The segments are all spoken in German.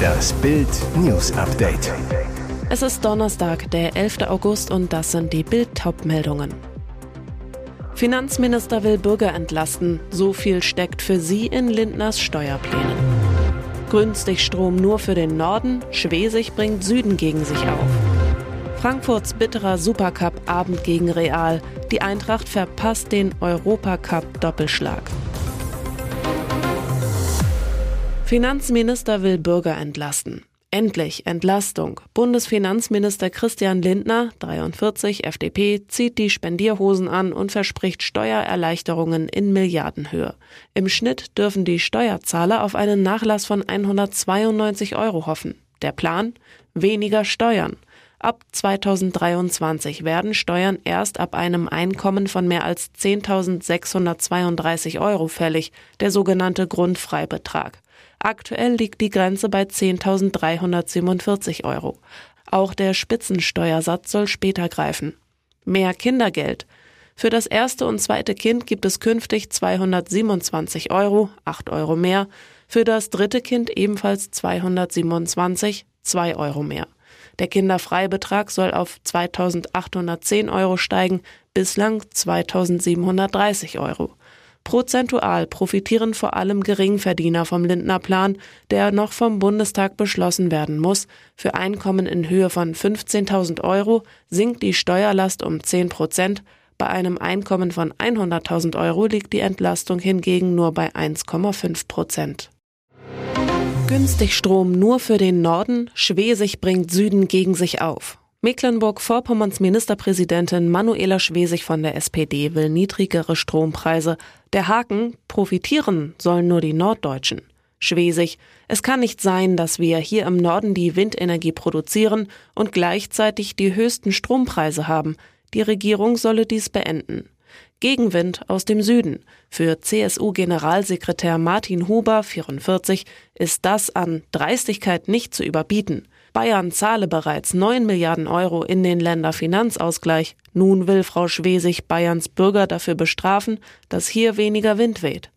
Das Bild News Update. Es ist Donnerstag, der 11. August und das sind die Bild-Top-Meldungen. Finanzminister will Bürger entlasten. So viel steckt für sie in Lindners Steuerplänen. Günstig Strom nur für den Norden. Schwesig bringt Süden gegen sich auf. Frankfurts bitterer Supercup-Abend gegen Real. Die Eintracht verpasst den Europacup-Doppelschlag. Finanzminister will Bürger entlasten. Endlich Entlastung. Bundesfinanzminister Christian Lindner, 43 FDP, zieht die Spendierhosen an und verspricht Steuererleichterungen in Milliardenhöhe. Im Schnitt dürfen die Steuerzahler auf einen Nachlass von 192 Euro hoffen. Der Plan? Weniger Steuern. Ab 2023 werden Steuern erst ab einem Einkommen von mehr als 10.632 Euro fällig, der sogenannte Grundfreibetrag. Aktuell liegt die Grenze bei 10.347 Euro. Auch der Spitzensteuersatz soll später greifen. Mehr Kindergeld. Für das erste und zweite Kind gibt es künftig 227 Euro, 8 Euro mehr. Für das dritte Kind ebenfalls 227, 2 Euro mehr. Der Kinderfreibetrag soll auf 2810 Euro steigen, bislang 2730 Euro. Prozentual profitieren vor allem Geringverdiener vom Lindner Plan, der noch vom Bundestag beschlossen werden muss. Für Einkommen in Höhe von 15.000 Euro sinkt die Steuerlast um 10 Prozent. Bei einem Einkommen von 100.000 Euro liegt die Entlastung hingegen nur bei 1,5 Prozent. Günstig Strom nur für den Norden, Schwesig bringt Süden gegen sich auf. Mecklenburg-Vorpommerns Ministerpräsidentin Manuela Schwesig von der SPD will niedrigere Strompreise. Der Haken, profitieren sollen nur die Norddeutschen. Schwesig, es kann nicht sein, dass wir hier im Norden die Windenergie produzieren und gleichzeitig die höchsten Strompreise haben. Die Regierung solle dies beenden. Gegenwind aus dem Süden. Für CSU-Generalsekretär Martin Huber, 44, ist das an Dreistigkeit nicht zu überbieten. Bayern zahle bereits 9 Milliarden Euro in den Länderfinanzausgleich. Nun will Frau Schwesig Bayerns Bürger dafür bestrafen, dass hier weniger Wind weht.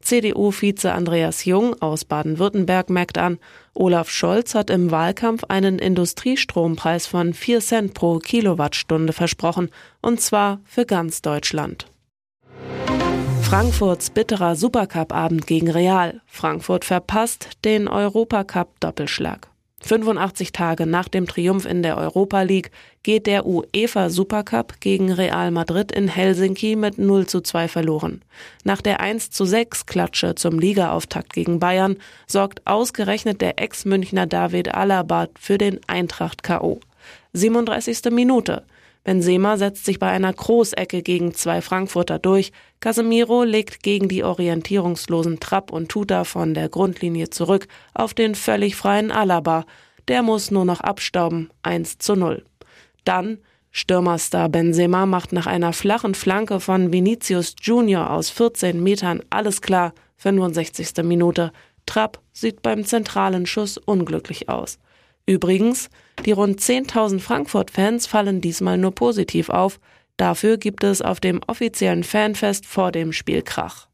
CDU-Vize Andreas Jung aus Baden-Württemberg merkt an, Olaf Scholz hat im Wahlkampf einen Industriestrompreis von 4 Cent pro Kilowattstunde versprochen, und zwar für ganz Deutschland. Frankfurts bitterer Supercup-Abend gegen Real. Frankfurt verpasst den Europacup-Doppelschlag. 85 Tage nach dem Triumph in der Europa League geht der UEFA Supercup gegen Real Madrid in Helsinki mit 0 zu 2 verloren. Nach der 1 zu 6 Klatsche zum Ligaauftakt gegen Bayern sorgt ausgerechnet der Ex-Münchner David Alaba für den Eintracht K.O. 37. Minute. Benzema setzt sich bei einer Großecke gegen zwei Frankfurter durch. Casemiro legt gegen die orientierungslosen Trapp und Tuta von der Grundlinie zurück auf den völlig freien Alaba. Der muss nur noch abstauben. 1 zu 0. Dann Stürmerstar Benzema macht nach einer flachen Flanke von Vinicius Junior aus 14 Metern alles klar. 65. Minute. Trapp sieht beim zentralen Schuss unglücklich aus. Übrigens, die rund 10.000 Frankfurt-Fans fallen diesmal nur positiv auf. Dafür gibt es auf dem offiziellen Fanfest vor dem Spiel Krach.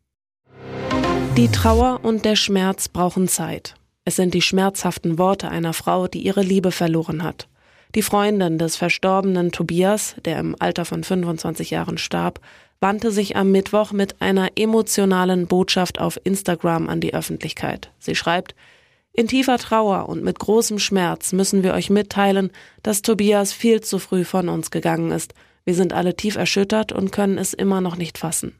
Die Trauer und der Schmerz brauchen Zeit. Es sind die schmerzhaften Worte einer Frau, die ihre Liebe verloren hat. Die Freundin des verstorbenen Tobias, der im Alter von 25 Jahren starb, wandte sich am Mittwoch mit einer emotionalen Botschaft auf Instagram an die Öffentlichkeit. Sie schreibt, in tiefer Trauer und mit großem Schmerz müssen wir euch mitteilen, dass Tobias viel zu früh von uns gegangen ist. Wir sind alle tief erschüttert und können es immer noch nicht fassen.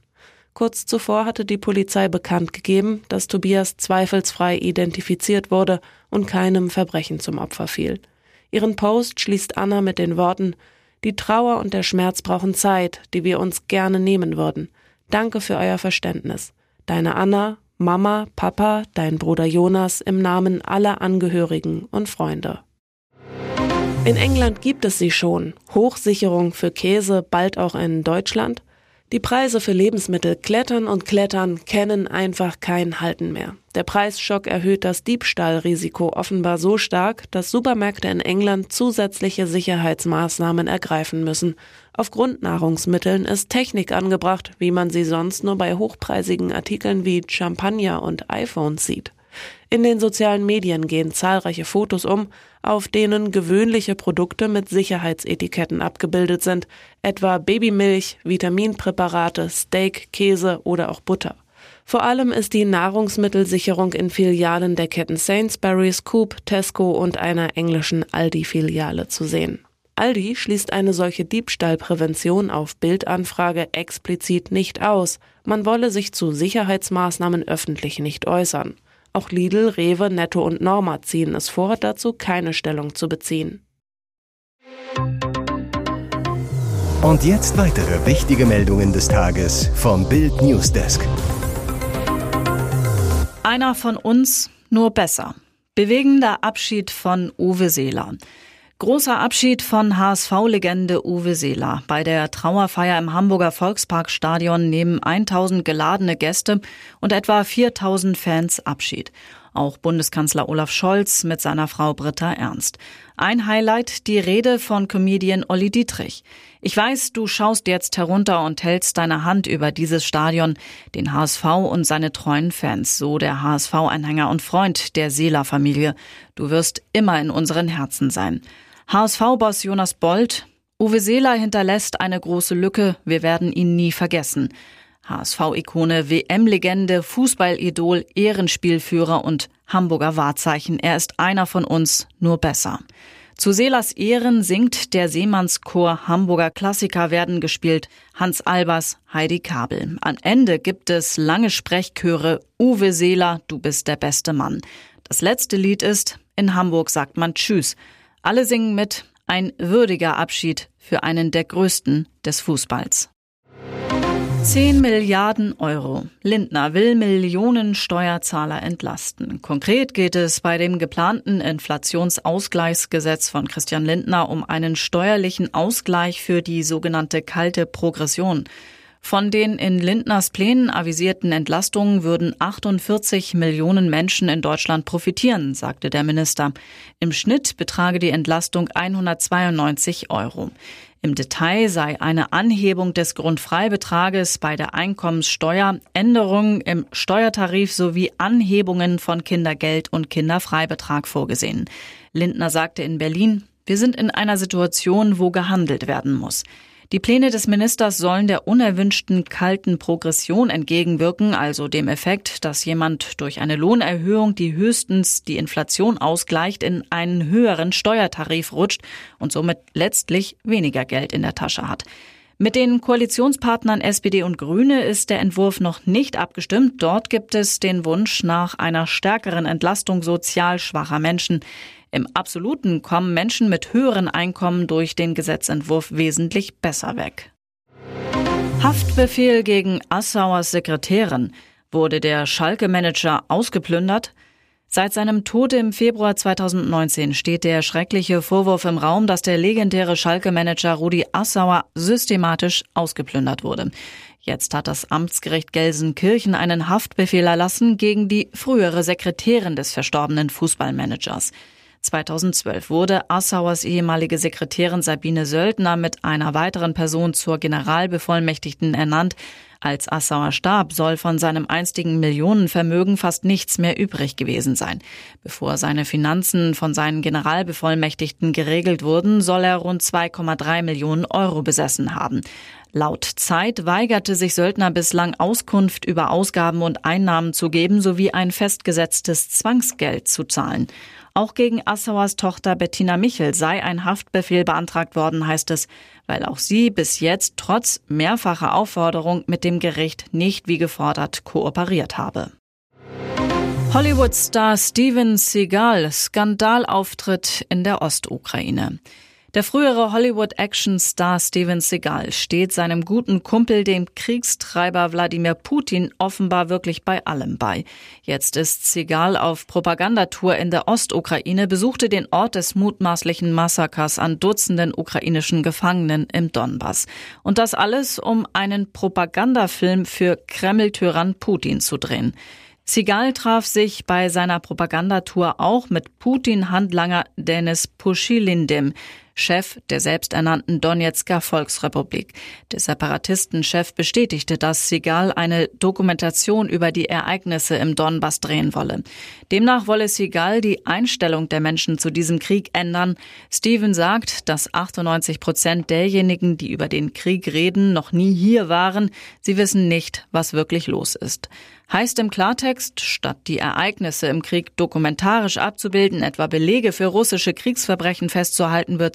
Kurz zuvor hatte die Polizei bekannt gegeben, dass Tobias zweifelsfrei identifiziert wurde und keinem Verbrechen zum Opfer fiel. Ihren Post schließt Anna mit den Worten Die Trauer und der Schmerz brauchen Zeit, die wir uns gerne nehmen würden. Danke für euer Verständnis. Deine Anna Mama, Papa, dein Bruder Jonas im Namen aller Angehörigen und Freunde. In England gibt es sie schon. Hochsicherung für Käse, bald auch in Deutschland. Die Preise für Lebensmittel klettern und klettern, kennen einfach kein Halten mehr. Der Preisschock erhöht das Diebstahlrisiko offenbar so stark, dass Supermärkte in England zusätzliche Sicherheitsmaßnahmen ergreifen müssen. Auf Grundnahrungsmitteln ist Technik angebracht, wie man sie sonst nur bei hochpreisigen Artikeln wie Champagner und iPhones sieht. In den sozialen Medien gehen zahlreiche Fotos um, auf denen gewöhnliche Produkte mit Sicherheitsetiketten abgebildet sind, etwa Babymilch, Vitaminpräparate, Steak, Käse oder auch Butter. Vor allem ist die Nahrungsmittelsicherung in Filialen der Ketten Sainsbury's, Coop, Tesco und einer englischen Aldi-Filiale zu sehen. Aldi schließt eine solche Diebstahlprävention auf Bildanfrage explizit nicht aus. Man wolle sich zu Sicherheitsmaßnahmen öffentlich nicht äußern. Auch Lidl, Rewe, Netto und Norma ziehen es vor, dazu keine Stellung zu beziehen. Und jetzt weitere wichtige Meldungen des Tages vom Bild Newsdesk. Einer von uns, nur besser. Bewegender Abschied von Uwe Seeler. Großer Abschied von HSV-Legende Uwe Seeler. Bei der Trauerfeier im Hamburger Volksparkstadion nehmen 1000 geladene Gäste und etwa 4000 Fans Abschied. Auch Bundeskanzler Olaf Scholz mit seiner Frau Britta Ernst. Ein Highlight die Rede von Comedian Olli Dietrich. Ich weiß, du schaust jetzt herunter und hältst deine Hand über dieses Stadion, den HSV und seine treuen Fans, so der HSV-Anhänger und Freund der Seeler-Familie. Du wirst immer in unseren Herzen sein. HSV-Boss Jonas Bold, Uwe Seeler hinterlässt eine große Lücke, wir werden ihn nie vergessen. HSV-Ikone, WM-Legende, Fußballidol, Ehrenspielführer und Hamburger Wahrzeichen. Er ist einer von uns, nur besser. Zu Seelers Ehren singt der Seemannschor Hamburger Klassiker werden gespielt. Hans Albers, Heidi Kabel. Am Ende gibt es lange Sprechchöre. Uwe Seeler, du bist der beste Mann. Das letzte Lied ist, in Hamburg sagt man Tschüss. Alle singen mit, ein würdiger Abschied für einen der größten des Fußballs. 10 Milliarden Euro. Lindner will Millionen Steuerzahler entlasten. Konkret geht es bei dem geplanten Inflationsausgleichsgesetz von Christian Lindner um einen steuerlichen Ausgleich für die sogenannte kalte Progression. Von den in Lindners Plänen avisierten Entlastungen würden 48 Millionen Menschen in Deutschland profitieren, sagte der Minister. Im Schnitt betrage die Entlastung 192 Euro. Im Detail sei eine Anhebung des Grundfreibetrages bei der Einkommenssteuer, Änderungen im Steuertarif sowie Anhebungen von Kindergeld und Kinderfreibetrag vorgesehen. Lindner sagte in Berlin, wir sind in einer Situation, wo gehandelt werden muss. Die Pläne des Ministers sollen der unerwünschten kalten Progression entgegenwirken, also dem Effekt, dass jemand durch eine Lohnerhöhung, die höchstens die Inflation ausgleicht, in einen höheren Steuertarif rutscht und somit letztlich weniger Geld in der Tasche hat. Mit den Koalitionspartnern SPD und Grüne ist der Entwurf noch nicht abgestimmt. Dort gibt es den Wunsch nach einer stärkeren Entlastung sozial schwacher Menschen. Im Absoluten kommen Menschen mit höheren Einkommen durch den Gesetzentwurf wesentlich besser weg. Haftbefehl gegen Assauers Sekretärin. Wurde der Schalke-Manager ausgeplündert? Seit seinem Tod im Februar 2019 steht der schreckliche Vorwurf im Raum, dass der legendäre Schalke-Manager Rudi Assauer systematisch ausgeplündert wurde. Jetzt hat das Amtsgericht Gelsenkirchen einen Haftbefehl erlassen gegen die frühere Sekretärin des verstorbenen Fußballmanagers. 2012 wurde Assauers ehemalige Sekretärin Sabine Söldner mit einer weiteren Person zur Generalbevollmächtigten ernannt. Als Assauer starb, soll von seinem einstigen Millionenvermögen fast nichts mehr übrig gewesen sein. Bevor seine Finanzen von seinen Generalbevollmächtigten geregelt wurden, soll er rund 2,3 Millionen Euro besessen haben. Laut Zeit weigerte sich Söldner bislang Auskunft über Ausgaben und Einnahmen zu geben sowie ein festgesetztes Zwangsgeld zu zahlen. Auch gegen Assauers Tochter Bettina Michel sei ein Haftbefehl beantragt worden, heißt es, weil auch sie bis jetzt trotz mehrfacher Aufforderung mit dem Gericht nicht wie gefordert kooperiert habe. Hollywood-Star Steven Seagal Skandalauftritt in der Ostukraine. Der frühere Hollywood-Action-Star Steven Seagal steht seinem guten Kumpel, dem Kriegstreiber Wladimir Putin, offenbar wirklich bei allem bei. Jetzt ist Seagal auf Propagandatour in der Ostukraine, besuchte den Ort des mutmaßlichen Massakers an Dutzenden ukrainischen Gefangenen im Donbass. Und das alles, um einen Propagandafilm für Kreml-Tyrann Putin zu drehen. Sigal traf sich bei seiner Propagandatour auch mit Putin-Handlanger Denis Puschilindim. Chef der selbsternannten Donetsker Volksrepublik. Der Separatistenchef bestätigte, dass Sigal eine Dokumentation über die Ereignisse im Donbass drehen wolle. Demnach wolle Sigal die Einstellung der Menschen zu diesem Krieg ändern. Steven sagt, dass 98 Prozent derjenigen, die über den Krieg reden, noch nie hier waren. Sie wissen nicht, was wirklich los ist. Heißt im Klartext, statt die Ereignisse im Krieg dokumentarisch abzubilden, etwa Belege für russische Kriegsverbrechen festzuhalten, wird